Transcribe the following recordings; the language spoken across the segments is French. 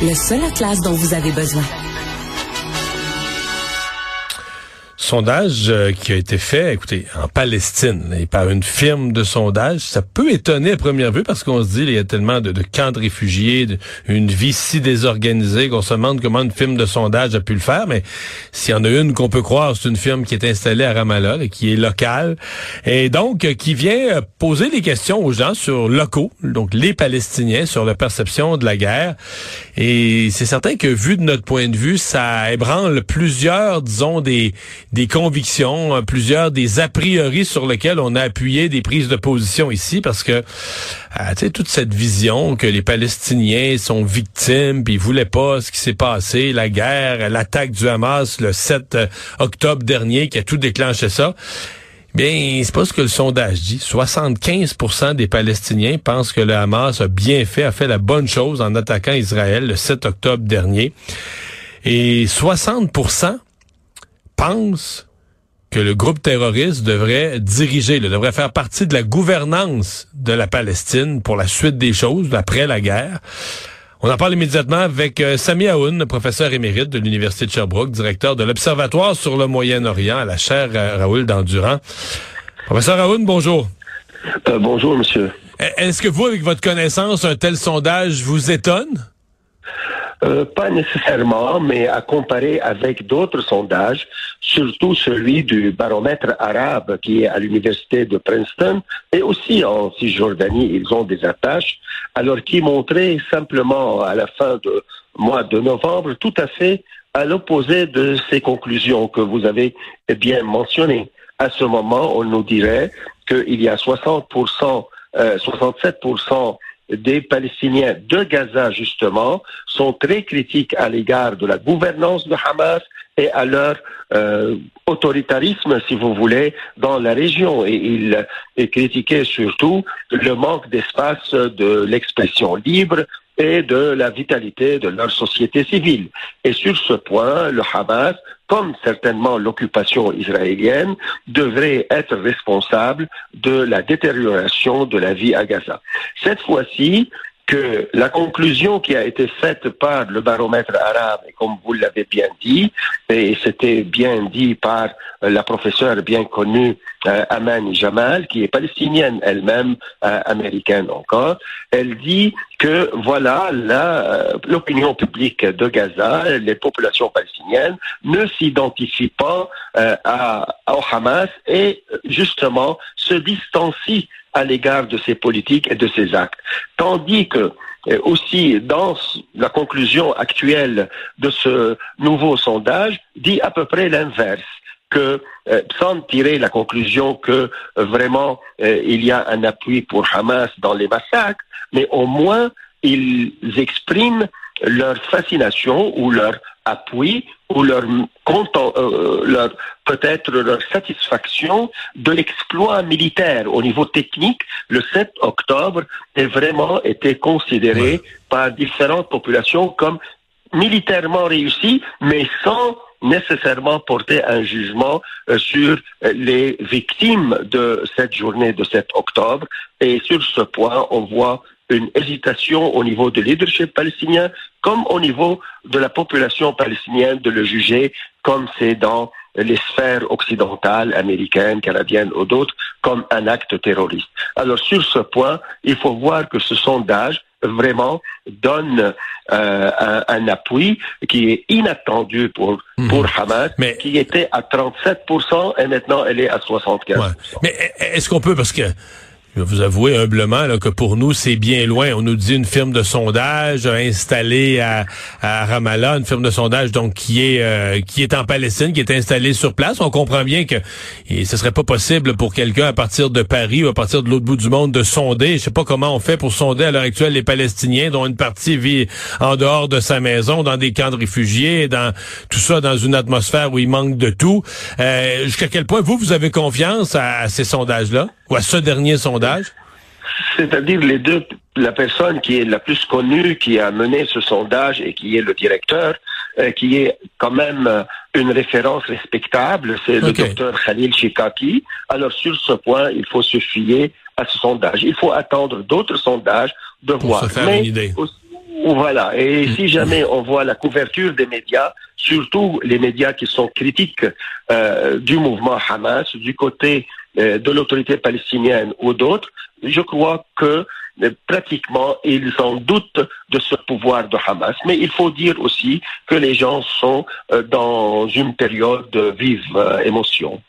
Le seul atlas dont vous avez besoin. Sondage euh, qui a été fait, écoutez, en Palestine, et par une firme de sondage, ça peut étonner à première vue parce qu'on se dit, il y a tellement de, camps de réfugiés, une vie si désorganisée qu'on se demande comment une firme de sondage a pu le faire, mais s'il y en a une qu'on peut croire, c'est une firme qui est installée à Ramallah, et qui est locale, et donc euh, qui vient euh, poser des questions aux gens sur locaux, donc les Palestiniens, sur la perception de la guerre. Et c'est certain que vu de notre point de vue, ça ébranle plusieurs, disons, des des convictions, euh, plusieurs des a priori sur lesquels on a appuyé des prises de position ici, parce que euh, tu toute cette vision que les Palestiniens sont victimes, puis ils voulaient pas ce qui s'est passé, la guerre, l'attaque du Hamas le 7 euh, octobre dernier, qui a tout déclenché ça. Bien, c'est pas ce que le sondage dit. 75% des Palestiniens pensent que le Hamas a bien fait, a fait la bonne chose en attaquant Israël le 7 octobre dernier. Et 60 pense que le groupe terroriste devrait diriger, devrait faire partie de la gouvernance de la Palestine pour la suite des choses après la guerre. On en parle immédiatement avec euh, Sami Aoun, professeur émérite de l'Université de Sherbrooke, directeur de l'Observatoire sur le Moyen-Orient à la chaire euh, Raoul d'Endurant. Professeur Aoun, bonjour. Euh, bonjour, monsieur. Est-ce que vous, avec votre connaissance, un tel sondage vous étonne? Euh, pas nécessairement, mais à comparer avec d'autres sondages, surtout celui du baromètre arabe qui est à l'université de Princeton et aussi en Cisjordanie, ils ont des attaches, alors qui montrait simplement à la fin du mois de novembre tout à fait à l'opposé de ces conclusions que vous avez bien mentionnées. À ce moment, on nous dirait qu'il y a 60%, euh, 67% des Palestiniens de Gaza, justement, sont très critiques à l'égard de la gouvernance de Hamas et à leur euh, autoritarisme, si vous voulez, dans la région. Et ils critiquaient surtout le manque d'espace de l'expression libre, et de la vitalité de leur société civile. Et sur ce point, le Hamas, comme certainement l'occupation israélienne, devrait être responsable de la détérioration de la vie à Gaza. Cette fois-ci, que la conclusion qui a été faite par le baromètre arabe, et comme vous l'avez bien dit, et c'était bien dit par euh, la professeure bien connue euh, Amani Jamal, qui est palestinienne elle-même, euh, américaine encore, elle dit que voilà, l'opinion publique de Gaza, les populations palestiniennes ne s'identifient pas à, au Hamas et justement se distancient à l'égard de ces politiques et de ces actes. Tandis que euh, aussi dans la conclusion actuelle de ce nouveau sondage dit à peu près l'inverse que euh, sans tirer la conclusion que euh, vraiment il y a un appui pour Hamas dans les massacres, mais au moins ils expriment leur fascination ou leur appui ou leur, euh, leur peut-être leur satisfaction de l'exploit militaire au niveau technique le 7 octobre est vraiment été considéré par différentes populations comme militairement réussi, mais sans nécessairement porter un jugement euh, sur les victimes de cette journée de 7 octobre. Et sur ce point, on voit une hésitation au niveau du leadership palestinien comme au niveau de la population palestinienne de le juger comme c'est dans les sphères occidentales, américaines, canadiennes ou d'autres, comme un acte terroriste. Alors sur ce point, il faut voir que ce sondage vraiment donne euh, un, appui qui est inattendu pour mhm. pour Hamas, mais, qui était à 37% et maintenant elle est à 75%. Mais est-ce qu'on peut, parce que je vais vous avouer humblement là, que pour nous, c'est bien loin. On nous dit une firme de sondage installée à, à Ramallah, une firme de sondage donc qui est euh, qui est en Palestine, qui est installée sur place. On comprend bien que et ce serait pas possible pour quelqu'un à partir de Paris ou à partir de l'autre bout du monde de sonder. Je sais pas comment on fait pour sonder à l'heure actuelle les Palestiniens, dont une partie vit en dehors de sa maison, dans des camps de réfugiés, dans tout ça dans une atmosphère où il manque de tout. Euh, Jusqu'à quel point vous vous avez confiance à ces sondages-là? Ou à ce dernier sondage? C'est-à-dire les deux, la personne qui est la plus connue, qui a mené ce sondage et qui est le directeur, euh, qui est quand même euh, une référence respectable, c'est le docteur Khalil Shikaki. Alors sur ce point, il faut se fier à ce sondage. Il faut attendre d'autres sondages de Pour voir. Se faire une idée. Voilà. Et si jamais on voit la couverture des médias, surtout les médias qui sont critiques euh, du mouvement Hamas, du côté de l'autorité palestinienne ou d'autres, je crois que euh, pratiquement ils en doutent de ce pouvoir de Hamas. Mais il faut dire aussi que les gens sont dans une période de vive émotion.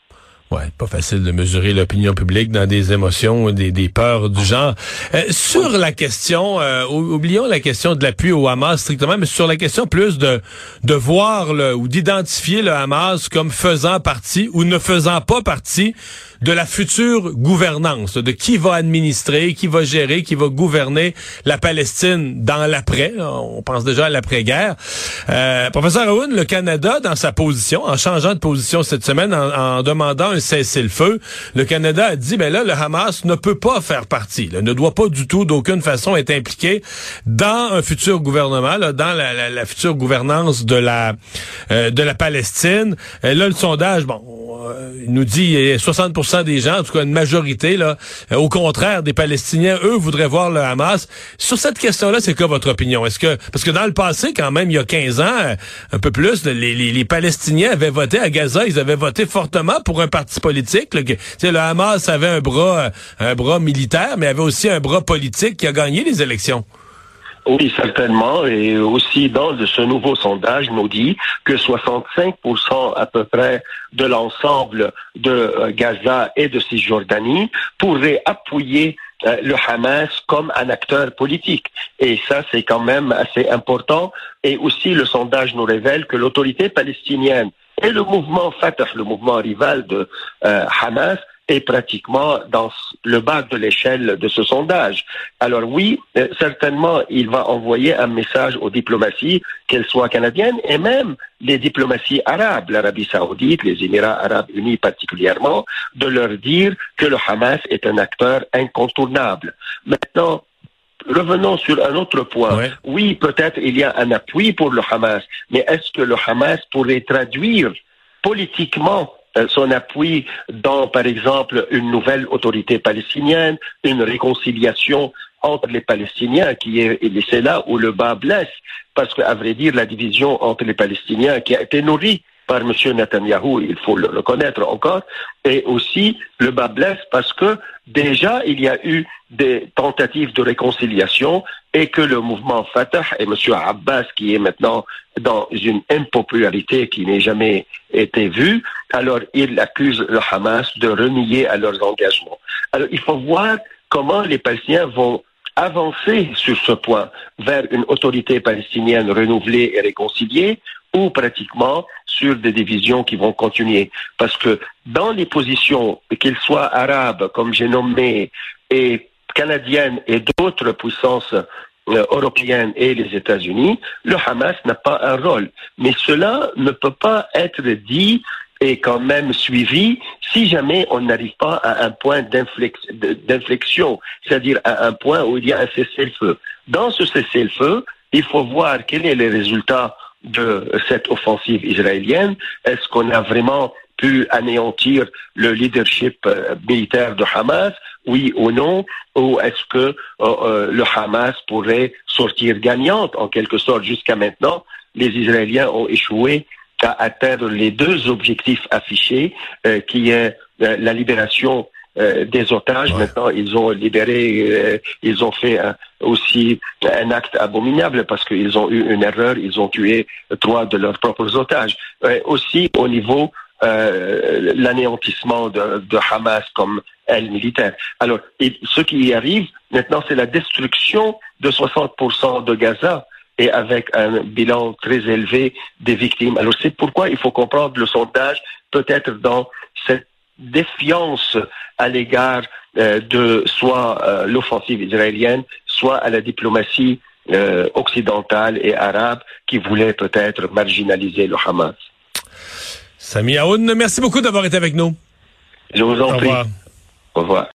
Ouais, pas facile de mesurer l'opinion publique dans des émotions, des, des peurs du genre. Euh, sur la question, euh, oublions la question de l'appui au Hamas strictement, mais sur la question plus de de voir le, ou d'identifier le Hamas comme faisant partie ou ne faisant pas partie de la future gouvernance, de qui va administrer, qui va gérer, qui va gouverner la Palestine dans l'après. On pense déjà à l'après-guerre. Euh, professeur Owen, le Canada, dans sa position, en changeant de position cette semaine, en, demandant un cessez-le-feu, le Canada a dit, ben là, le Hamas ne peut pas faire partie, ne doit pas du tout, d'aucune façon, être impliqué dans un futur gouvernement, dans la, future gouvernance de la euh, de la Palestine. Et là, le sondage, bon, euh, il nous dit 60% des gens, en tout cas une majorité, là, euh, au contraire des Palestiniens, eux voudraient voir le Hamas. Sur cette question-là, c'est quoi votre opinion? Est-ce que parce que dans le passé, quand même, il y a 15 ans, euh, un peu plus, les, les, Palestiniens avaient voté à Gaza, ils avaient voté fortement pour un parti politique. Là, le Hamas avait un bras, un bras militaire, mais avait aussi un bras politique qui a gagné les élections. Oui, certainement. Et aussi, dans ce nouveau sondage, nous dit que 65% à peu près de l'ensemble de euh, Gaza et de Cisjordanie pourraient appuyer euh, le Hamas comme un acteur politique. Et ça, c'est quand même assez important. Et aussi, le sondage nous révèle que l'autorité palestinienne et le mouvement Fatah, le mouvement rival de euh, Hamas, est pratiquement dans le bas de l'échelle de ce sondage. Alors oui, euh, certainement, il va envoyer un message aux diplomaties, qu'elles soient canadiennes, et même les diplomaties arabes, l'Arabie saoudite, les Émirats arabes unis particulièrement, de leur dire que le Hamas est un acteur incontournable. Maintenant, Revenons sur un autre point. Oui, peut-être il y a un appui pour le Hamas, mais est-ce que le Hamas pourrait traduire politiquement son appui dans, par exemple, une nouvelle autorité palestinienne, une réconciliation entre les Palestiniens, qui est, et c'est là où le bas blesse, parce qu'à vrai dire, la division entre les Palestiniens qui a été nourrie par M. Netanyahou, il faut le reconnaître encore, et aussi le bas blesse parce que déjà il y a eu des tentatives de réconciliation et que le mouvement Fatah et M. Abbas, qui est maintenant dans une impopularité qui n'est jamais été vue, alors il accuse le Hamas de renier à leurs engagements. Alors il faut voir comment les Palestiniens vont avancer sur ce point vers une autorité palestinienne renouvelée et réconciliée ou pratiquement sur des divisions qui vont continuer. Parce que dans les positions, qu'elles soient arabes, comme j'ai nommé, et canadiennes et d'autres puissances euh, européennes et les États-Unis, le Hamas n'a pas un rôle. Mais cela ne peut pas être dit et quand même suivi si jamais on n'arrive pas à un point d'inflexion, c'est-à-dire à un point où il y a un cessez-le-feu. Dans ce cessez-le-feu, il faut voir quels sont les résultats de cette offensive israélienne. Est-ce qu'on a vraiment pu anéantir le leadership euh, militaire de Hamas, oui ou non, ou est-ce que euh, euh, le Hamas pourrait sortir gagnante en quelque sorte jusqu'à maintenant? Les Israéliens ont échoué à atteindre les deux objectifs affichés, qui est la libération des otages. Maintenant, ils ont libéré, euh, ils ont fait aussi un acte abominable parce qu'ils ont eu une erreur, ils ont tué trois de leurs propres otages. Euh, aussi au niveau l'anéantissement de, de, Hamas comme aile militaire. Alors, ce qui y arrive maintenant, c'est la destruction de 60% de Gaza et avec un bilan très élevé des victimes. Alors, c'est pourquoi il faut comprendre le sondage peut-être dans défiance à l'égard euh, de soit euh, l'offensive israélienne, soit à la diplomatie euh, occidentale et arabe qui voulait peut-être marginaliser le Hamas. Sami Aoun, merci beaucoup d'avoir été avec nous. Je vous en prie. Au revoir.